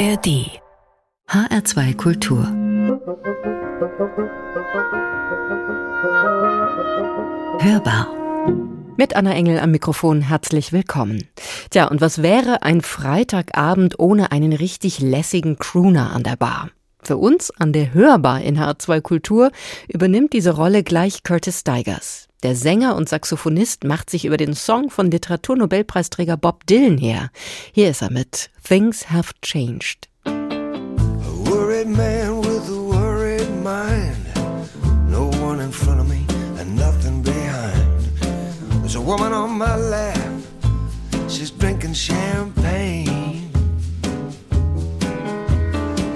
ARD HR2 Kultur Hörbar mit Anna Engel am Mikrofon herzlich willkommen. Tja, und was wäre ein Freitagabend ohne einen richtig lässigen Crooner an der Bar? Für uns an der Hörbar in H2 Kultur übernimmt diese Rolle gleich Curtis Stigers. Der Sänger und Saxophonist macht sich über den Song von Literaturnobelpreisträger Bob Dylan her. Hier ist er mit Things Have Changed. A worried man with a worried mind. No one in front of me and nothing behind. There's a woman on my lap. She's drinking champagne.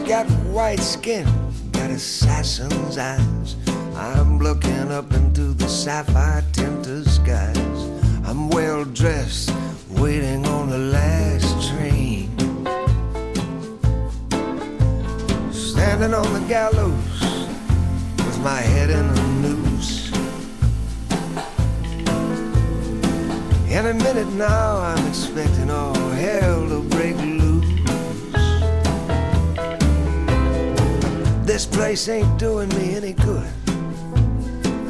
Got white skin, got assassin's eyes. I'm looking up into sapphire tinted skies. I'm well dressed, waiting on the last train. Standing on the gallows with my head in a noose. In a minute now, I'm expecting all hell to break loose. This place ain't doing me any good.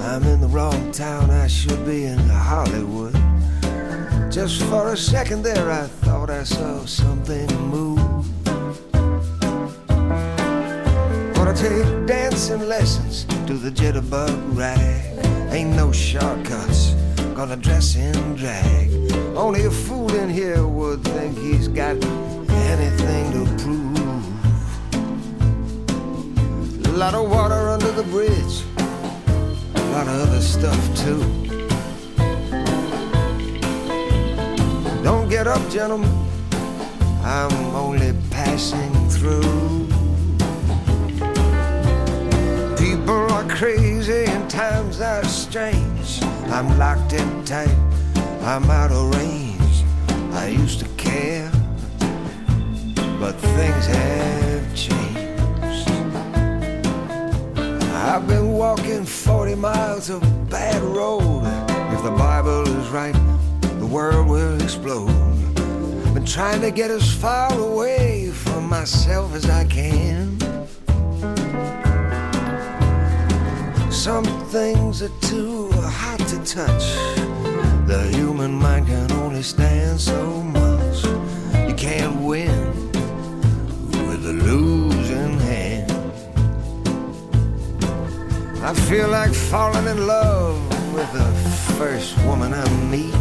I'm in the wrong town, I should be in Hollywood. Just for a second there, I thought I saw something move. Gonna take dancing lessons to the jitterbug rag. Ain't no shortcuts, gonna dress in drag. Only a fool in here would think he's got anything to prove. A lot of water under the bridge lot of other stuff too. Don't get up, gentlemen. I'm only passing through. People are crazy and times are strange. I'm locked in tight. I'm out of range. I used to care, but things have changed. I've been walking 40 miles of bad road. If the Bible is right, the world will explode. Been trying to get as far away from myself as I can. Some things are too hot to touch. The human mind can only stand so much. You can't win I feel like falling in love with the first woman I meet.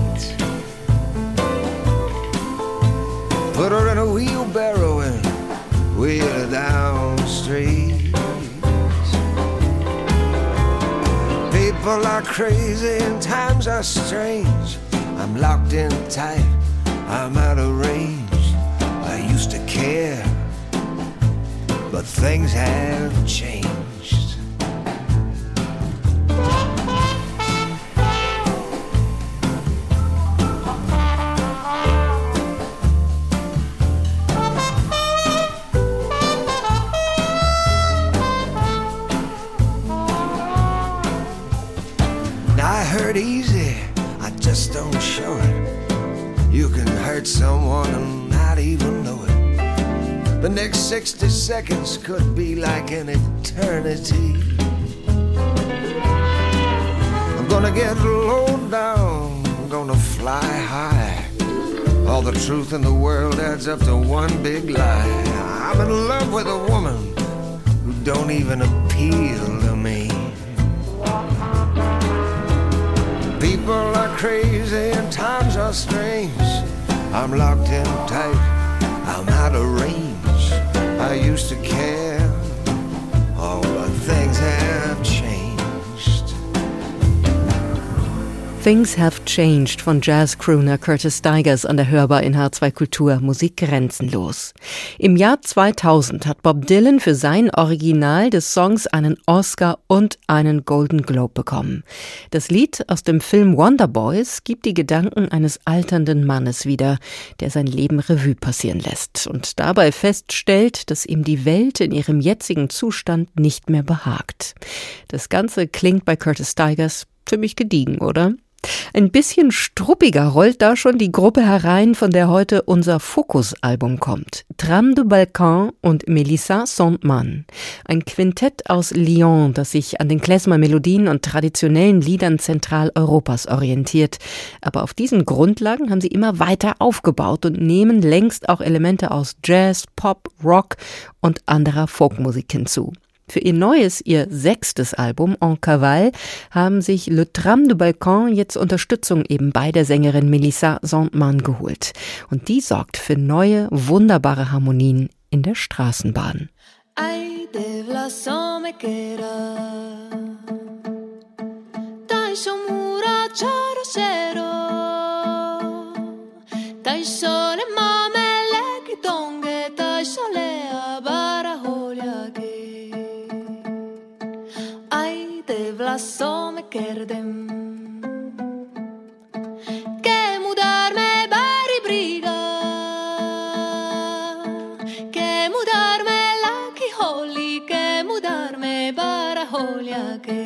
Put her in a wheelbarrow and wheel her down the street. People are crazy and times are strange. I'm locked in tight, I'm out of range. I used to care, but things have changed. 60 seconds could be like an eternity. I'm gonna get low down, I'm gonna fly high. All the truth in the world adds up to one big lie. I'm in love with a woman who don't even appeal to me. People are crazy and times are strange. I'm locked in tight, I'm out of range. I used to care, Things Have Changed von Jazz-Crooner Curtis Stigers an der Hörbar in H2 Kultur Musik grenzenlos. Im Jahr 2000 hat Bob Dylan für sein Original des Songs einen Oscar und einen Golden Globe bekommen. Das Lied aus dem Film Wonder Boys gibt die Gedanken eines alternden Mannes wieder, der sein Leben Revue passieren lässt und dabei feststellt, dass ihm die Welt in ihrem jetzigen Zustand nicht mehr behagt. Das Ganze klingt bei Curtis Stigers ziemlich gediegen, oder? Ein bisschen struppiger rollt da schon die Gruppe herein, von der heute unser Fokus-Album kommt. Tram de Balkan und Melissa Sondmann. Ein Quintett aus Lyon, das sich an den Klezmer-Melodien und traditionellen Liedern Zentraleuropas orientiert. Aber auf diesen Grundlagen haben sie immer weiter aufgebaut und nehmen längst auch Elemente aus Jazz, Pop, Rock und anderer Folkmusik hinzu. Für ihr neues, ihr sechstes Album En Cavale haben sich Le Tram de Balkan jetzt Unterstützung eben bei der Sängerin Melissa Sondmann geholt. Und die sorgt für neue, wunderbare Harmonien in der Straßenbahn. Ay, de lasso me so me kerdem Ke mudarme dar me bari briga. Ke mu dar me laki holi Ke mu bara holja ke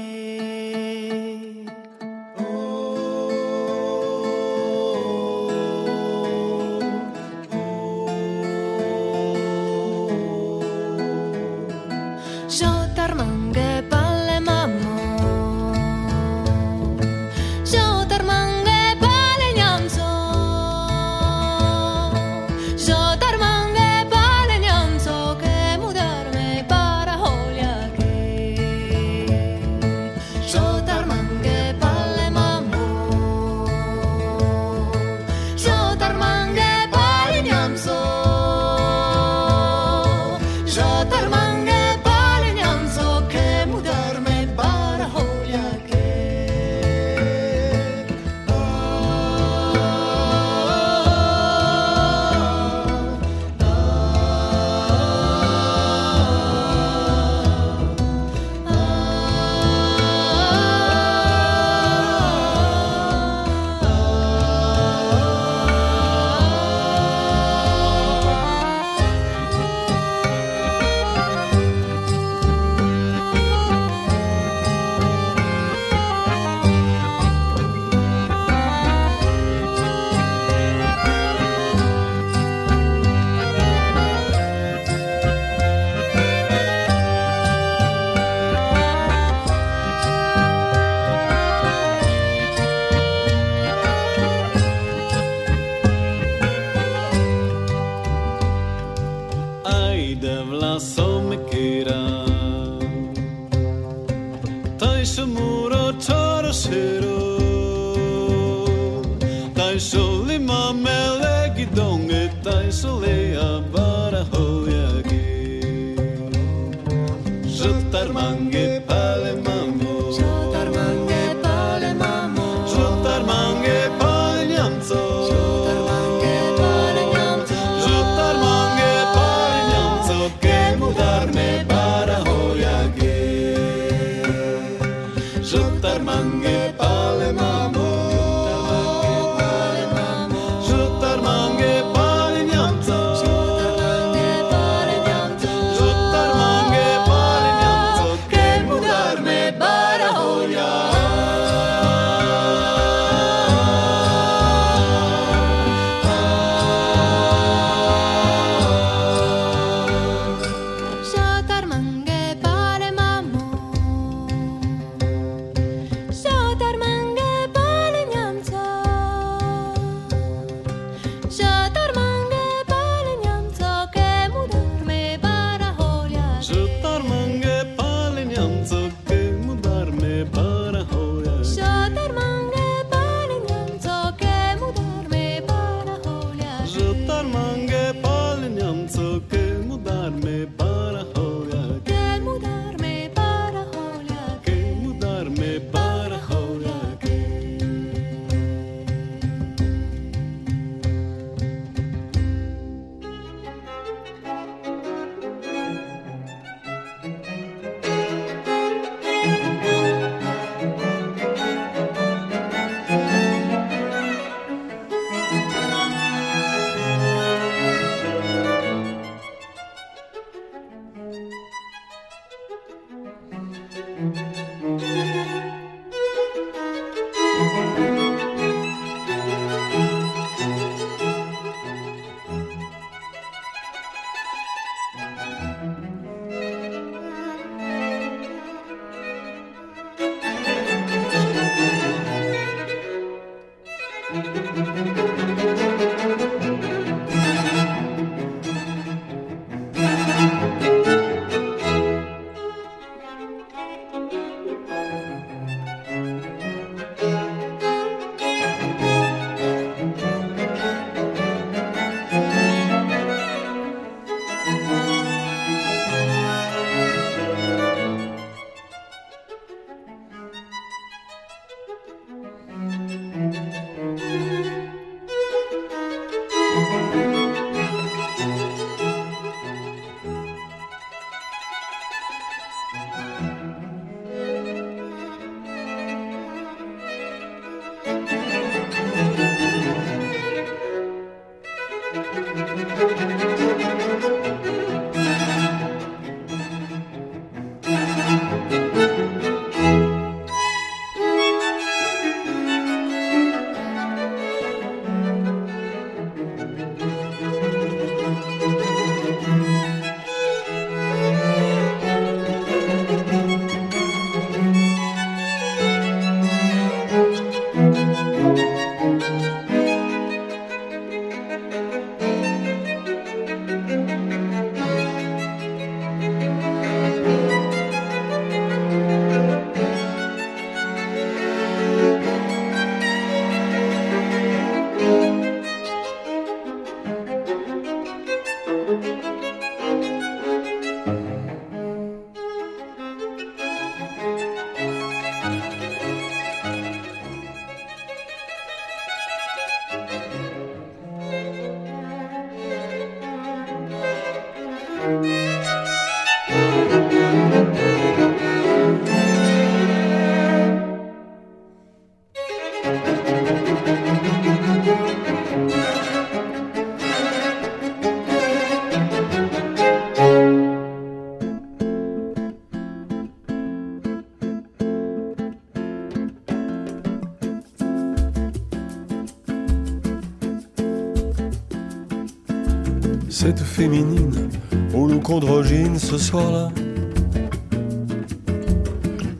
androgyne ce soir-là,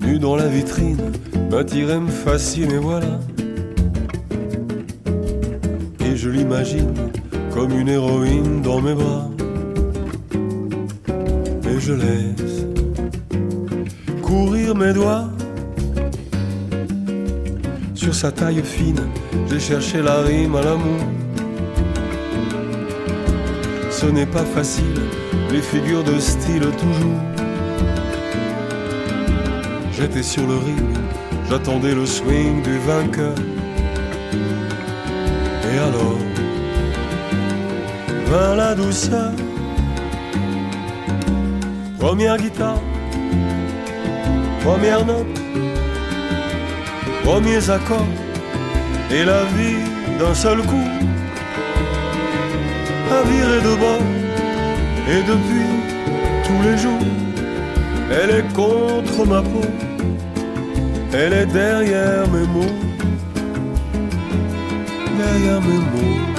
nue dans la vitrine, m'attirait, me fascine voilà. Et je l'imagine comme une héroïne dans mes bras. Et je laisse courir mes doigts sur sa taille fine. J'ai cherché la rime à l'amour ce n'est pas facile, les figures de style toujours. J'étais sur le ring, j'attendais le swing du vainqueur. Et alors, vint la douceur. Première guitare, première note, premiers accords, et la vie d'un seul coup a viré de bord. Et depuis tous les jours, elle est contre ma peau. Elle est derrière mes mots. Derrière mes mots.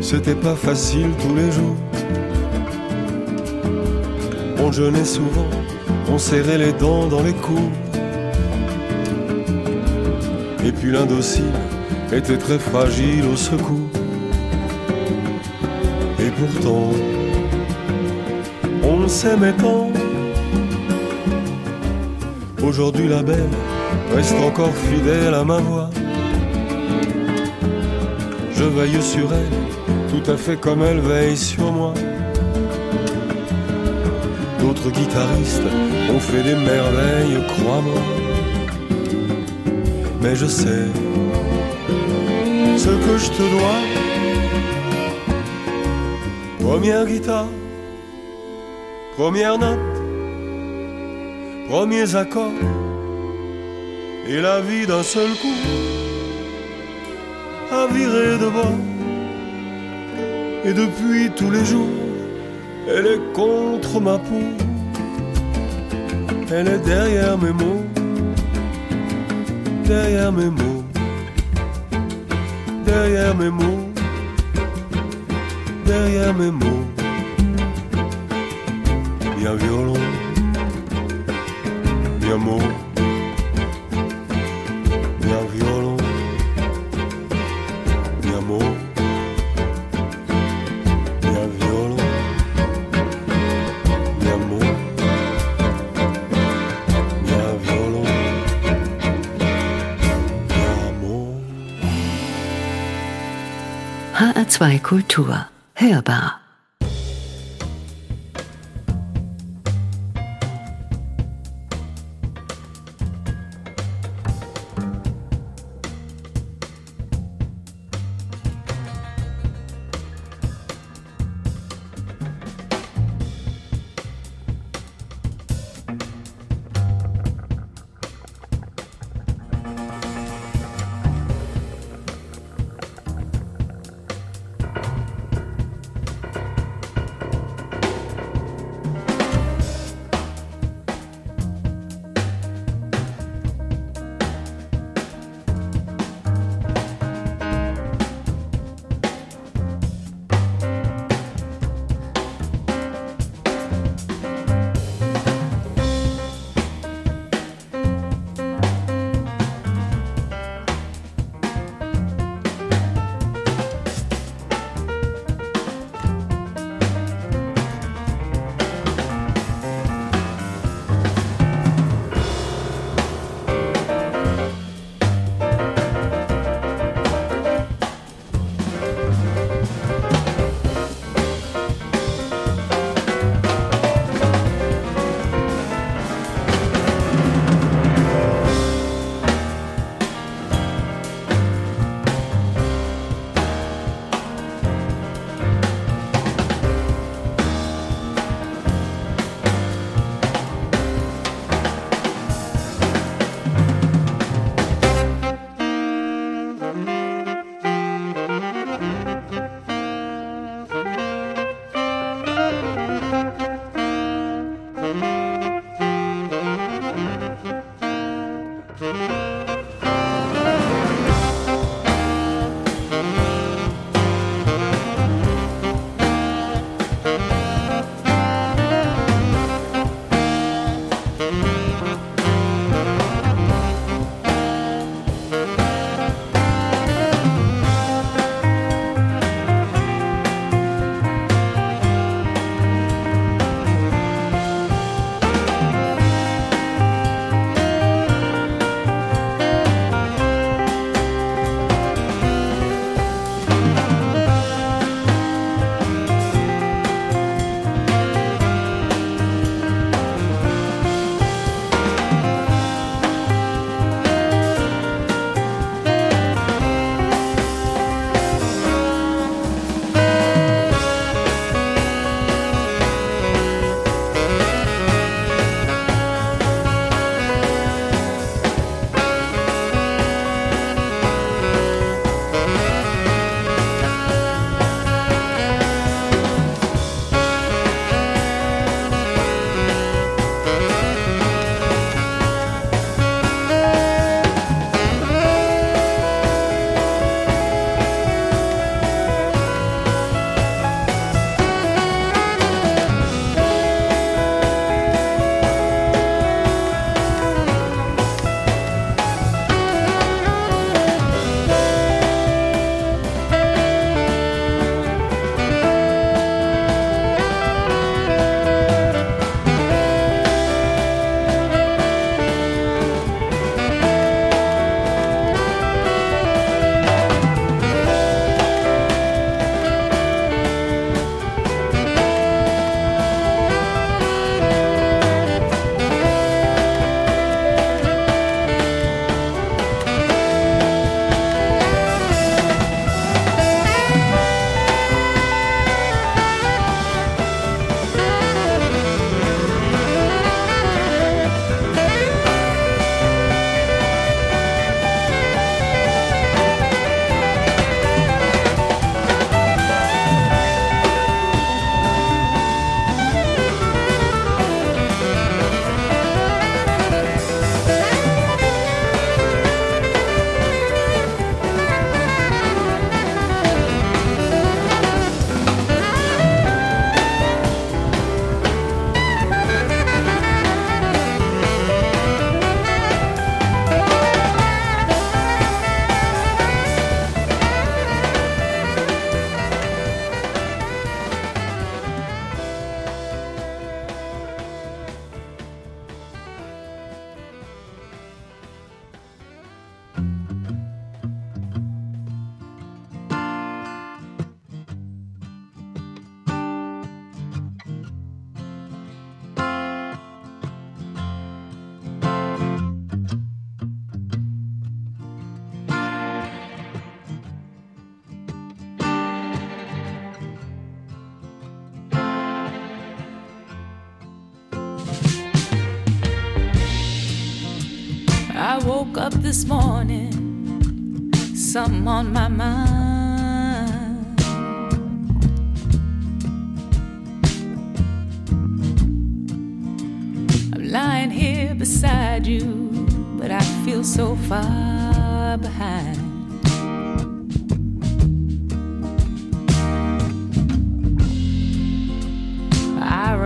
C'était pas facile tous les jours. On jeûnait souvent, on serrait les dents dans les cours. Et puis l'indocile était très fragile au secours. Et pourtant, on s'aimait tant. Aujourd'hui la belle reste encore fidèle à ma voix. Je veille sur elle, tout à fait comme elle veille sur moi. D'autres guitaristes ont fait des merveilles, crois-moi. Mais je sais ce que je te dois. Première guitare, première note, premiers accords, et la vie d'un seul coup a viré de. Et depuis tous les jours, elle est contre ma peau, elle est derrière mes mots, derrière mes mots, derrière mes mots, derrière mes mots. Bien HR2 Kultur. Hörbar.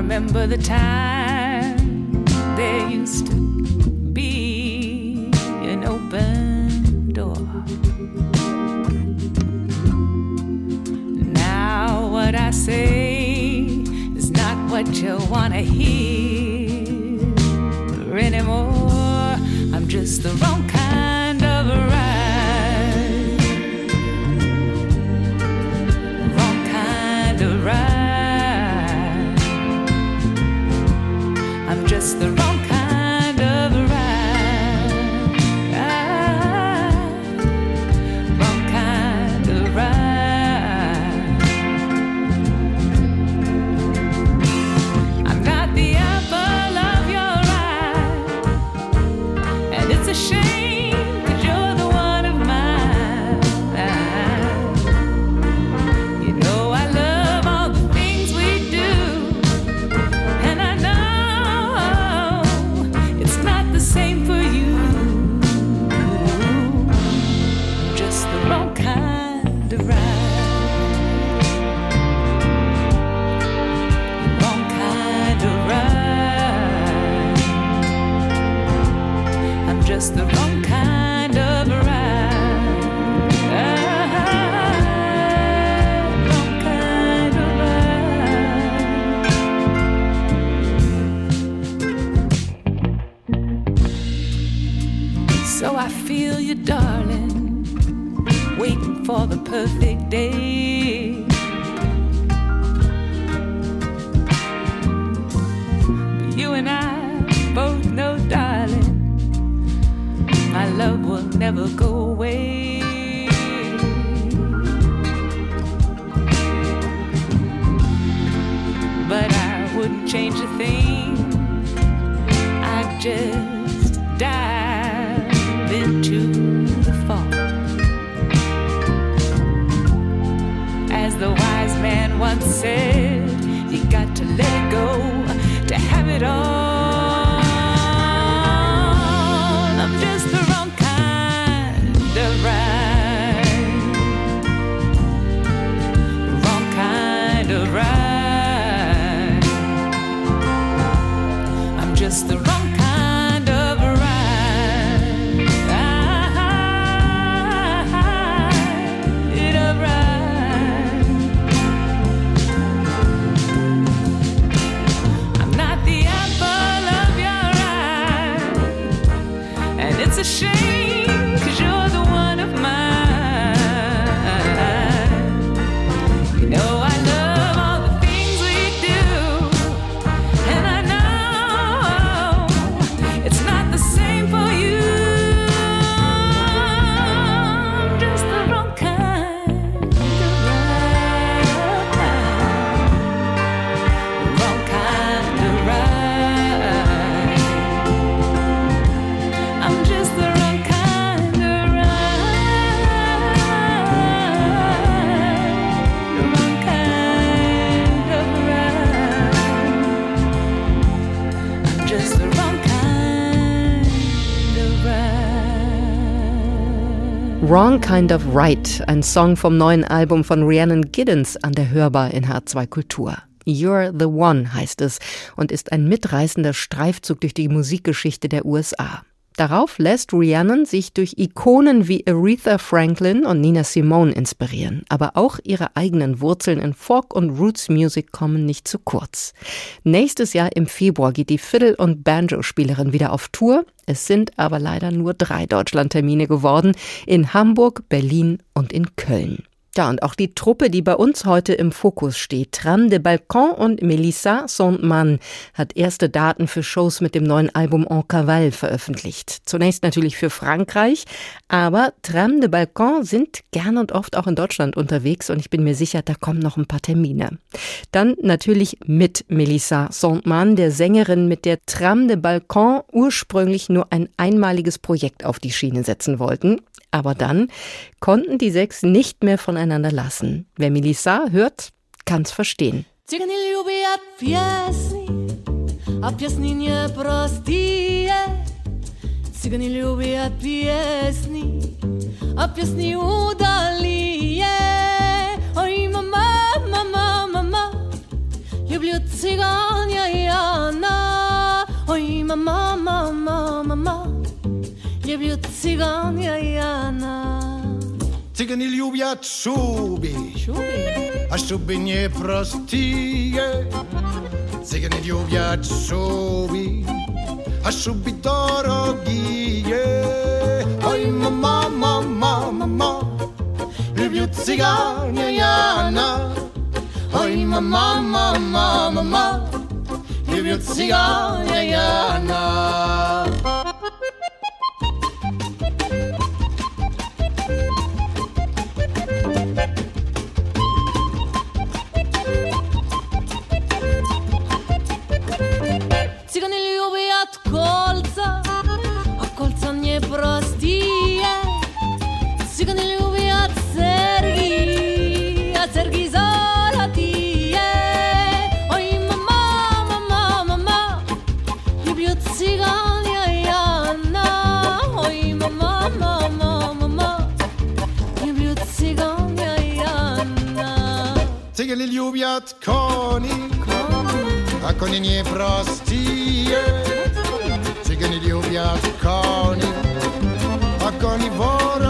Remember the time there used to be an open door. Now, what I say is not what you want to hear anymore. I'm just the wrong never go away. But I wouldn't change a thing. I just dive into the fall. As the wise man once said, you got to let go to have it all. Wrong Kind of Right, ein Song vom neuen Album von Rhiannon Giddens an der Hörbar in H2 Kultur. You're the One heißt es und ist ein mitreißender Streifzug durch die Musikgeschichte der USA. Darauf lässt Rhiannon sich durch Ikonen wie Aretha Franklin und Nina Simone inspirieren, aber auch ihre eigenen Wurzeln in Folk- und Roots-Music kommen nicht zu kurz. Nächstes Jahr im Februar geht die Fiddle- und Banjo-Spielerin wieder auf Tour. Es sind aber leider nur drei Deutschland-Termine geworden, in Hamburg, Berlin und in Köln. Ja, und auch die Truppe, die bei uns heute im Fokus steht, Tram de Balcon und Melissa Sondmann, hat erste Daten für Shows mit dem neuen Album En Cavale veröffentlicht. Zunächst natürlich für Frankreich, aber Tram de Balcon sind gern und oft auch in Deutschland unterwegs und ich bin mir sicher, da kommen noch ein paar Termine. Dann natürlich mit Melissa Sondmann, der Sängerin, mit der Tram de Balcon ursprünglich nur ein einmaliges Projekt auf die Schiene setzen wollten. Aber dann konnten die sechs nicht mehr voneinander lassen. Wer Melissa hört, kann's verstehen. a pjesni nje prostije Cigani ljubijat pjesni A pjesni udalije Oj mama, mama, mama Jana Oj mama, mama, mama Jana Cygany lubią subi, a subi szczuby nieprostije. Cygany lubią subi, a subi dorogije. Oj, mama, mama, mama, lubię cyganie Jana. Oj, mama, mama, mama, lubię cyganie Jana. Цыгане любят кони, а кони непростые. Цыгане любят кони, а кони вороные.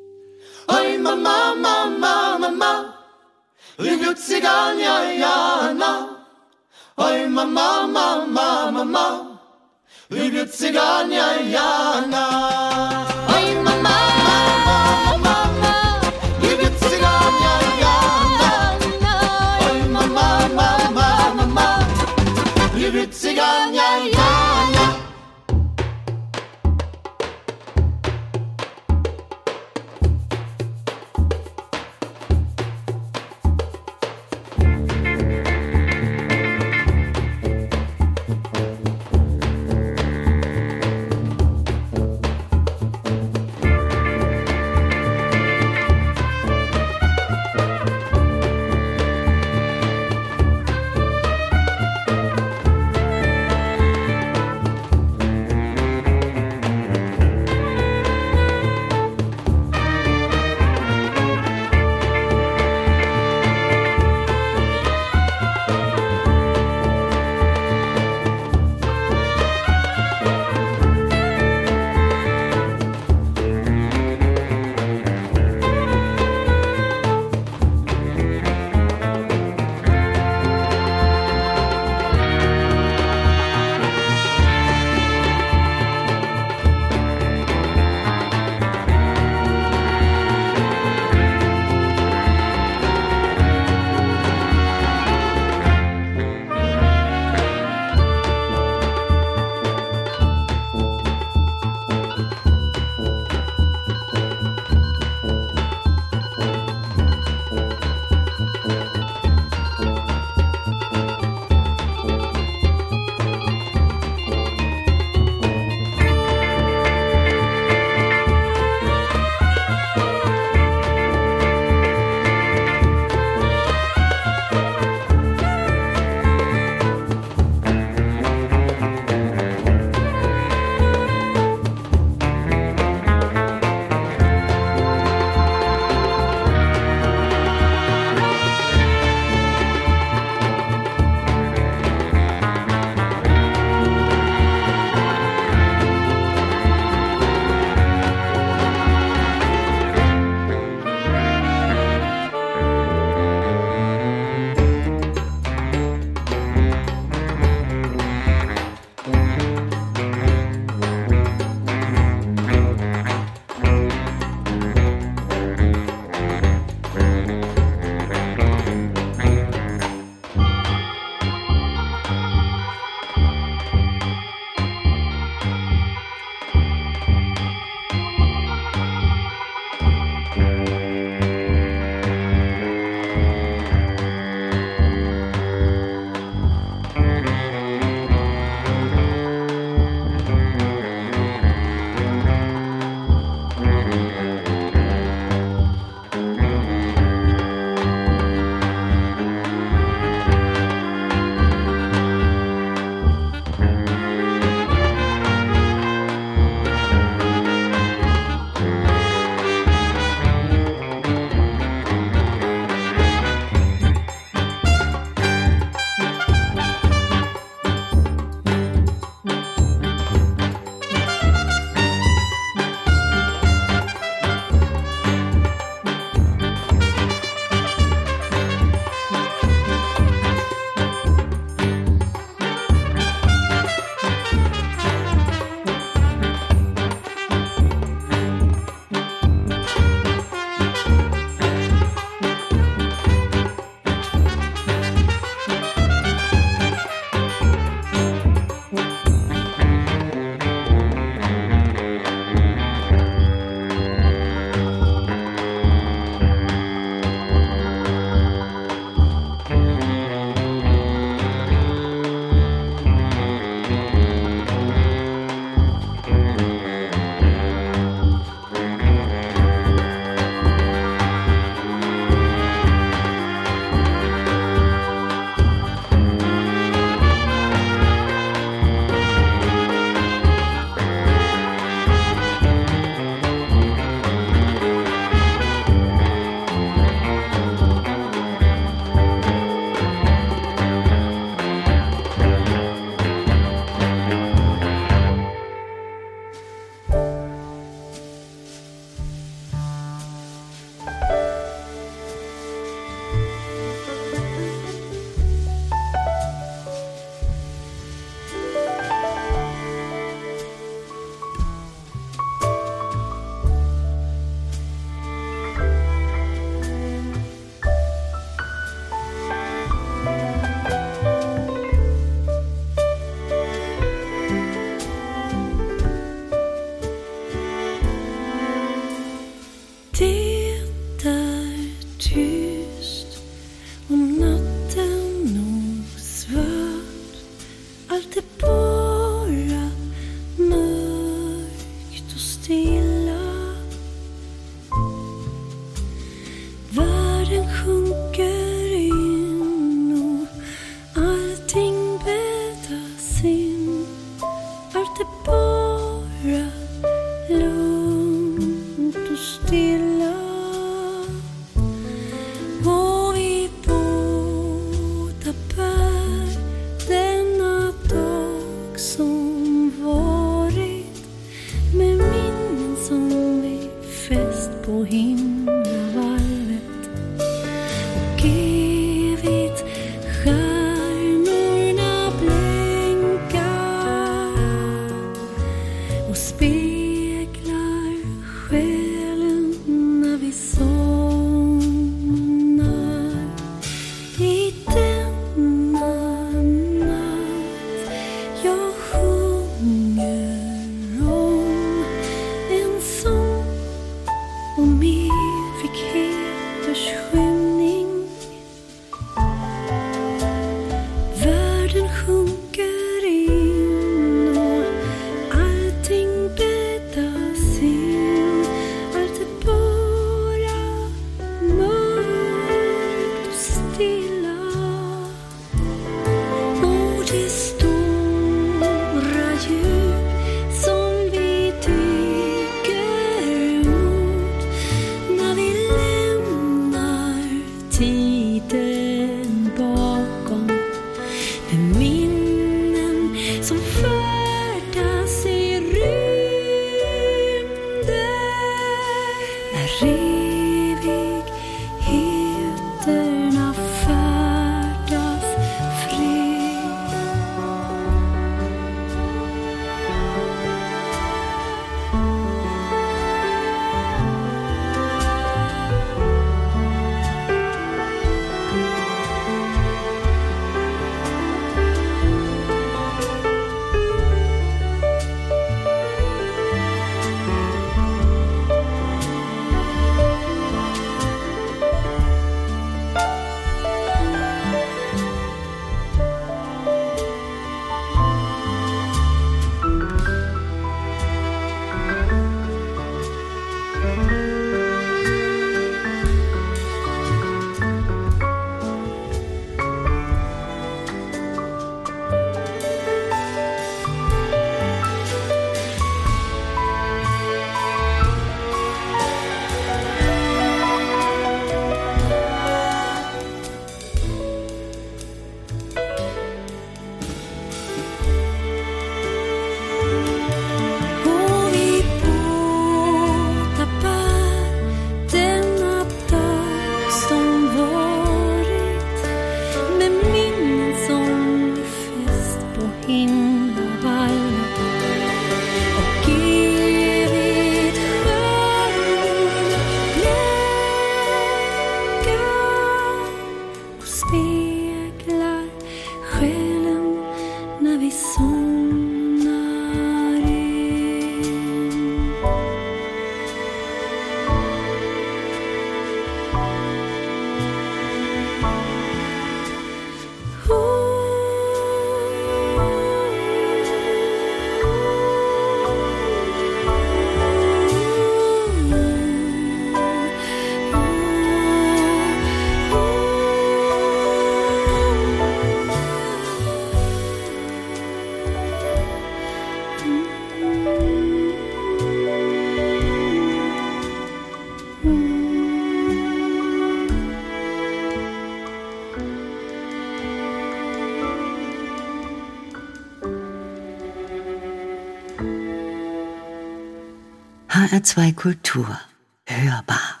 HR2 Kultur. Hörbar.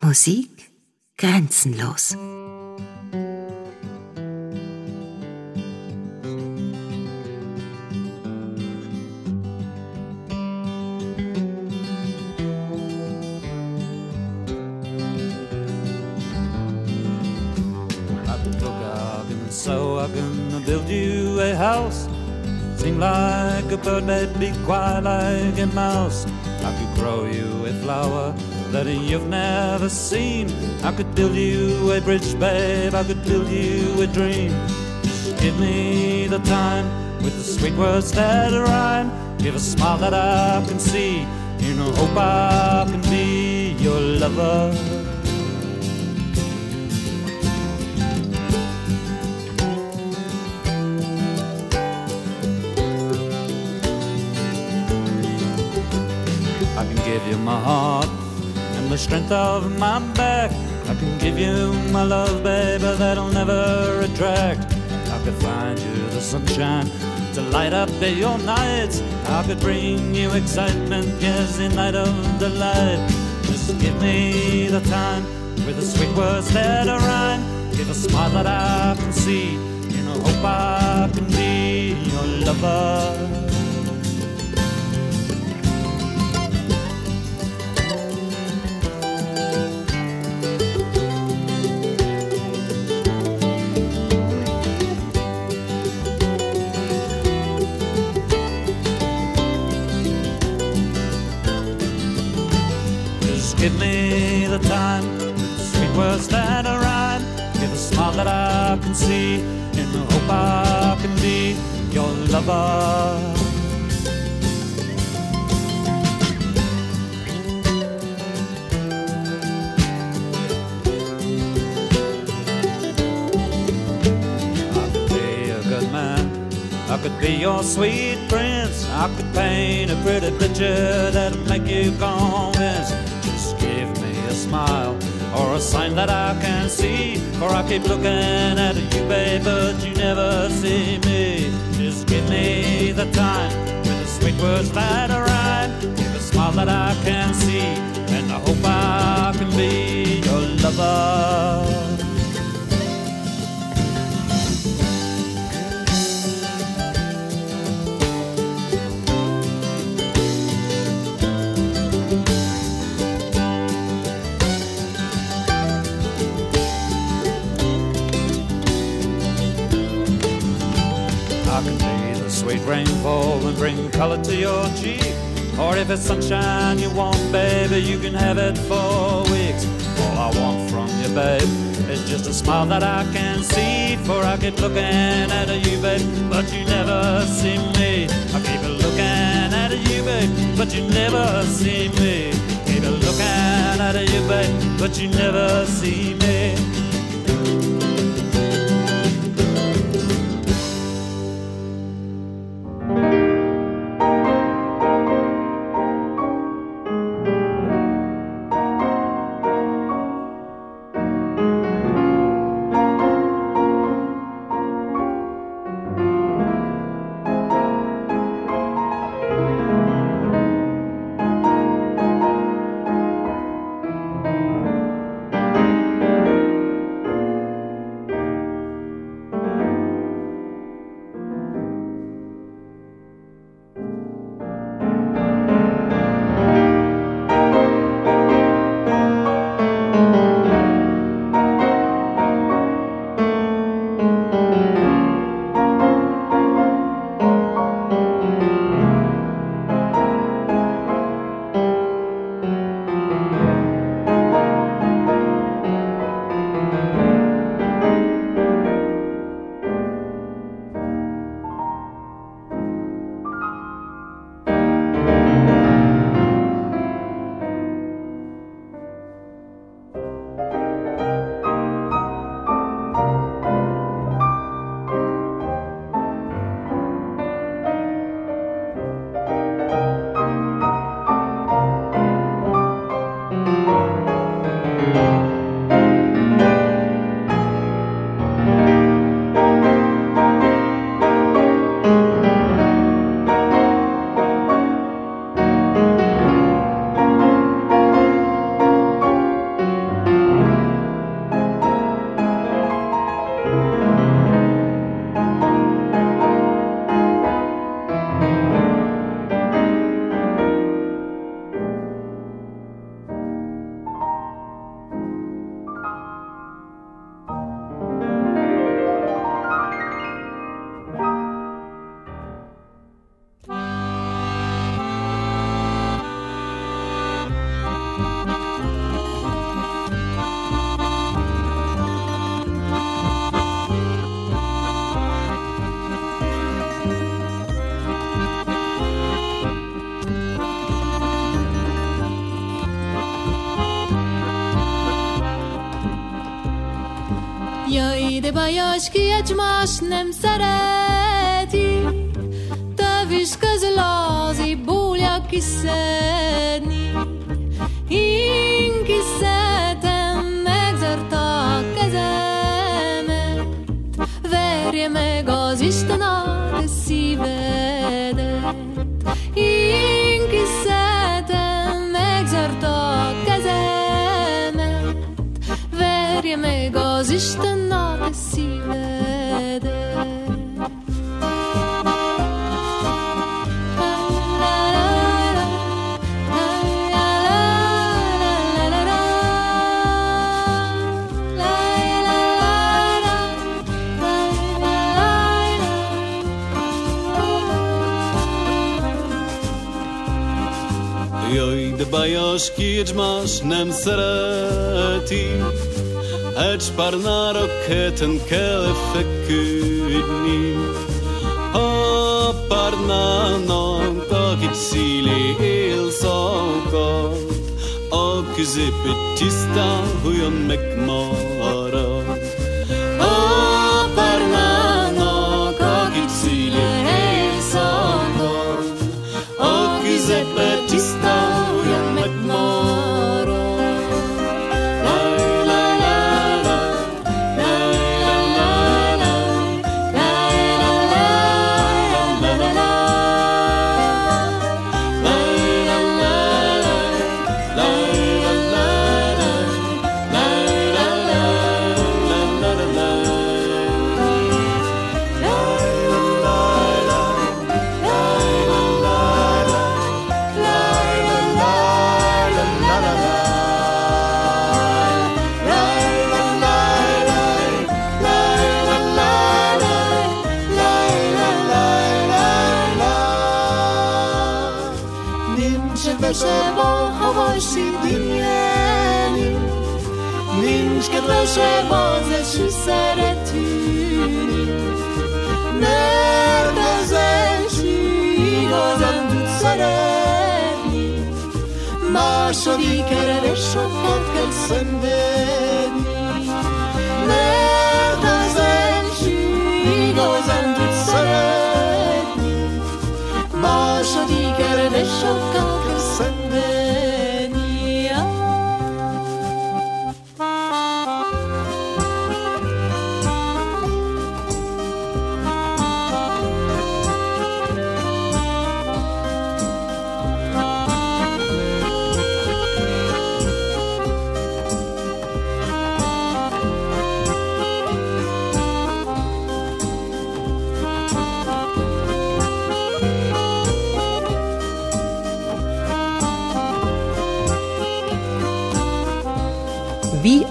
Musik grenzenlos. so I'm gonna build you a house. Sing like a bird, baby, cry like a mouse. Grow you a flower that you've never seen. I could build you a bridge, babe, I could build you a dream. Just give me the time with the sweet words that rhyme. Give a smile that I can see. You know, hope I can be your lover. Strength of my back. I can give you my love, baby, that'll never retract. I could find you the sunshine to light up your nights. I could bring you excitement, yes, the night of delight. Just give me the time with the sweet words that rhyme. Give a smile that I can see, in a hope I can be your lover. Give me the time, sweet words that I rhyme. Give a smile that I can see, in the hope I can be your lover. I could be a good man. I could be your sweet prince. I could paint a pretty picture that'll make you convinced. Smile or a sign that I can see. For I keep looking at you, babe, but you never see me. Just give me the time with the sweet words that rhyme. Give a smile that I can see, and I hope I can be your lover. Sweet rainfall and bring color to your cheek. Or if it's sunshine you want, baby, you can have it for weeks. All I want from you, babe, is just a smile that I can see. For I keep looking at you, babe, but you never see me. I keep looking at you, babe, but you never see me. Keep looking at you, babe, but you never see me. Aljas ki egymást nem szereti. Tövös közül az búlja kiszedni. Én kiszedem, megzart a kezemet. Verje meg az Isten a te szívedet. Én kiszedem, megzart a kezemet. Verje meg az Isten a Joj, dbajoszki, jedźmasz, nem sereti. Ets per anar o que te'n queda fecuni O per anar non cogit sili il sokot O que zepetista huyon mek moro szintényeni Nincs kedvesebb az eső szeretünk Mert az első igazán tud szeretni. Második erre sokat kell szenvedni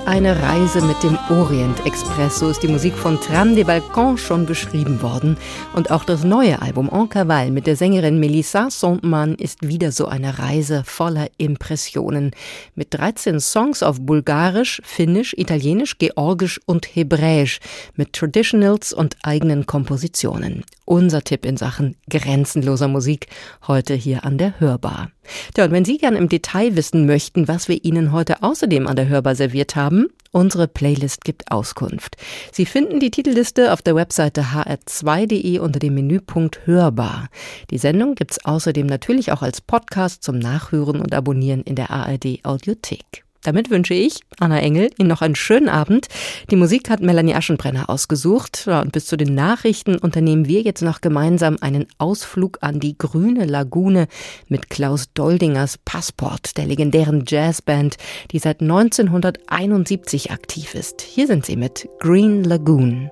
eine Reise mit dem Orient Express, so ist die Musik von Tram de Balcon schon beschrieben worden. Und auch das neue Album En Cavale mit der Sängerin Melissa Sondmann ist wieder so eine Reise voller Impressionen. Mit 13 Songs auf Bulgarisch, Finnisch, Italienisch, Georgisch und Hebräisch, mit Traditionals und eigenen Kompositionen. Unser Tipp in Sachen grenzenloser Musik heute hier an der Hörbar. Tja, und wenn Sie gern im Detail wissen möchten, was wir Ihnen heute außerdem an der Hörbar serviert haben, unsere Playlist gibt Auskunft. Sie finden die Titelliste auf der Webseite hr2.de unter dem Menüpunkt Hörbar. Die Sendung gibt's außerdem natürlich auch als Podcast zum Nachhören und Abonnieren in der ARD Audiothek. Damit wünsche ich, Anna Engel, Ihnen noch einen schönen Abend. Die Musik hat Melanie Aschenbrenner ausgesucht. Und bis zu den Nachrichten unternehmen wir jetzt noch gemeinsam einen Ausflug an die grüne Lagune mit Klaus Doldingers Passport, der legendären Jazzband, die seit 1971 aktiv ist. Hier sind sie mit Green Lagoon.